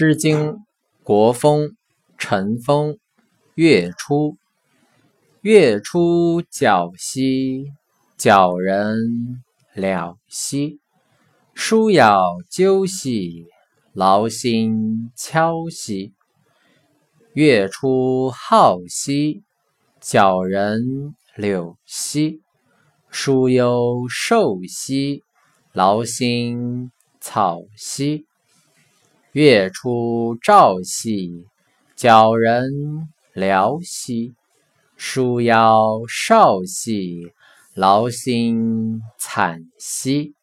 诗经·国风·陈风。月出，月出皎兮，皎人了兮。疏咬鸠兮，劳心敲兮。月出好兮，皎人柳兮。疏忧受兮，劳心草兮。月出照兮，皎人寥兮；书腰少兮，劳心惨兮。